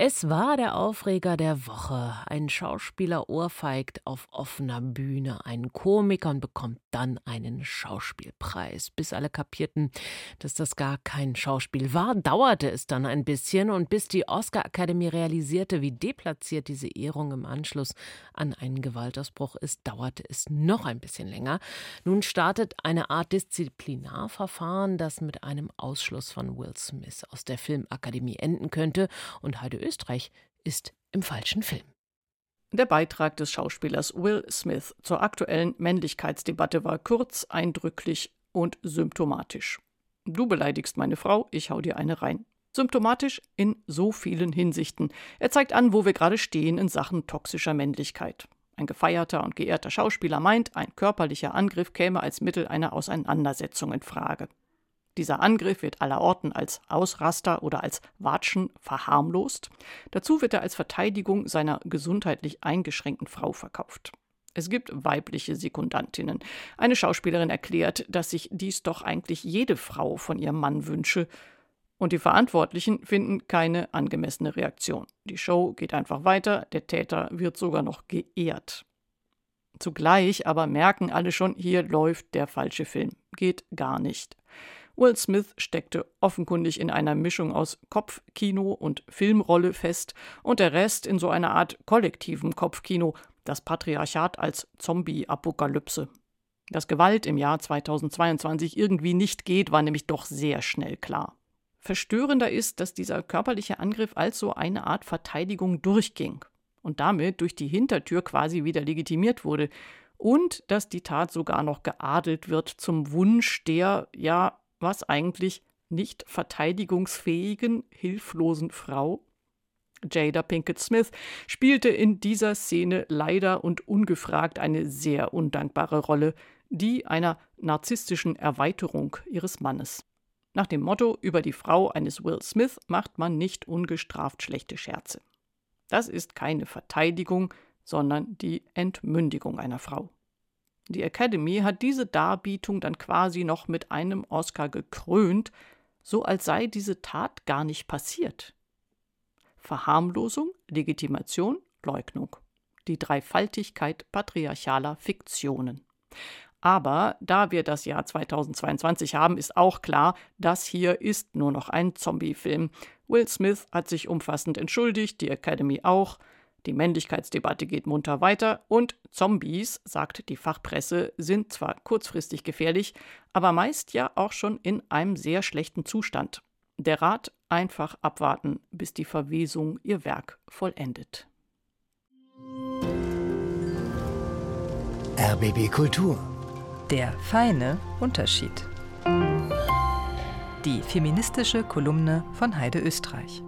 Es war der Aufreger der Woche. Ein Schauspieler ohrfeigt auf offener Bühne einen Komiker und bekommt dann einen Schauspielpreis. Bis alle kapierten, dass das gar kein Schauspiel war, dauerte es dann ein bisschen und bis die Oscar-Akademie realisierte, wie deplatziert diese Ehrung im Anschluss an einen Gewaltausbruch ist, dauerte es noch ein bisschen länger. Nun startet eine Art Disziplinarverfahren, das mit einem Ausschluss von Will Smith aus der Filmakademie enden könnte und Heide Österreich ist im falschen Film. Der Beitrag des Schauspielers Will Smith zur aktuellen Männlichkeitsdebatte war kurz, eindrücklich und symptomatisch. Du beleidigst meine Frau, ich hau dir eine rein. Symptomatisch in so vielen Hinsichten. Er zeigt an, wo wir gerade stehen in Sachen toxischer Männlichkeit. Ein gefeierter und geehrter Schauspieler meint, ein körperlicher Angriff käme als Mittel einer Auseinandersetzung in Frage. Dieser Angriff wird allerorten als Ausraster oder als Watschen verharmlost. Dazu wird er als Verteidigung seiner gesundheitlich eingeschränkten Frau verkauft. Es gibt weibliche Sekundantinnen. Eine Schauspielerin erklärt, dass sich dies doch eigentlich jede Frau von ihrem Mann wünsche. Und die Verantwortlichen finden keine angemessene Reaktion. Die Show geht einfach weiter, der Täter wird sogar noch geehrt. Zugleich aber merken alle schon, hier läuft der falsche Film. Geht gar nicht. Will Smith steckte offenkundig in einer Mischung aus Kopfkino und Filmrolle fest und der Rest in so einer Art kollektivem Kopfkino, das Patriarchat als Zombie-Apokalypse. Dass Gewalt im Jahr 2022 irgendwie nicht geht, war nämlich doch sehr schnell klar. Verstörender ist, dass dieser körperliche Angriff als so eine Art Verteidigung durchging und damit durch die Hintertür quasi wieder legitimiert wurde und dass die Tat sogar noch geadelt wird zum Wunsch der, ja, was eigentlich nicht verteidigungsfähigen, hilflosen Frau? Jada Pinkett Smith spielte in dieser Szene leider und ungefragt eine sehr undankbare Rolle, die einer narzisstischen Erweiterung ihres Mannes. Nach dem Motto über die Frau eines Will Smith macht man nicht ungestraft schlechte Scherze. Das ist keine Verteidigung, sondern die Entmündigung einer Frau. Die Academy hat diese Darbietung dann quasi noch mit einem Oscar gekrönt, so als sei diese Tat gar nicht passiert. Verharmlosung, Legitimation, Leugnung. Die Dreifaltigkeit patriarchaler Fiktionen. Aber da wir das Jahr 2022 haben, ist auch klar, das hier ist nur noch ein Zombie-Film. Will Smith hat sich umfassend entschuldigt, die Academy auch. Die Männlichkeitsdebatte geht munter weiter und Zombies, sagt die Fachpresse, sind zwar kurzfristig gefährlich, aber meist ja auch schon in einem sehr schlechten Zustand. Der Rat einfach abwarten, bis die Verwesung ihr Werk vollendet. RBB Kultur. Der feine Unterschied. Die feministische Kolumne von Heide Österreich.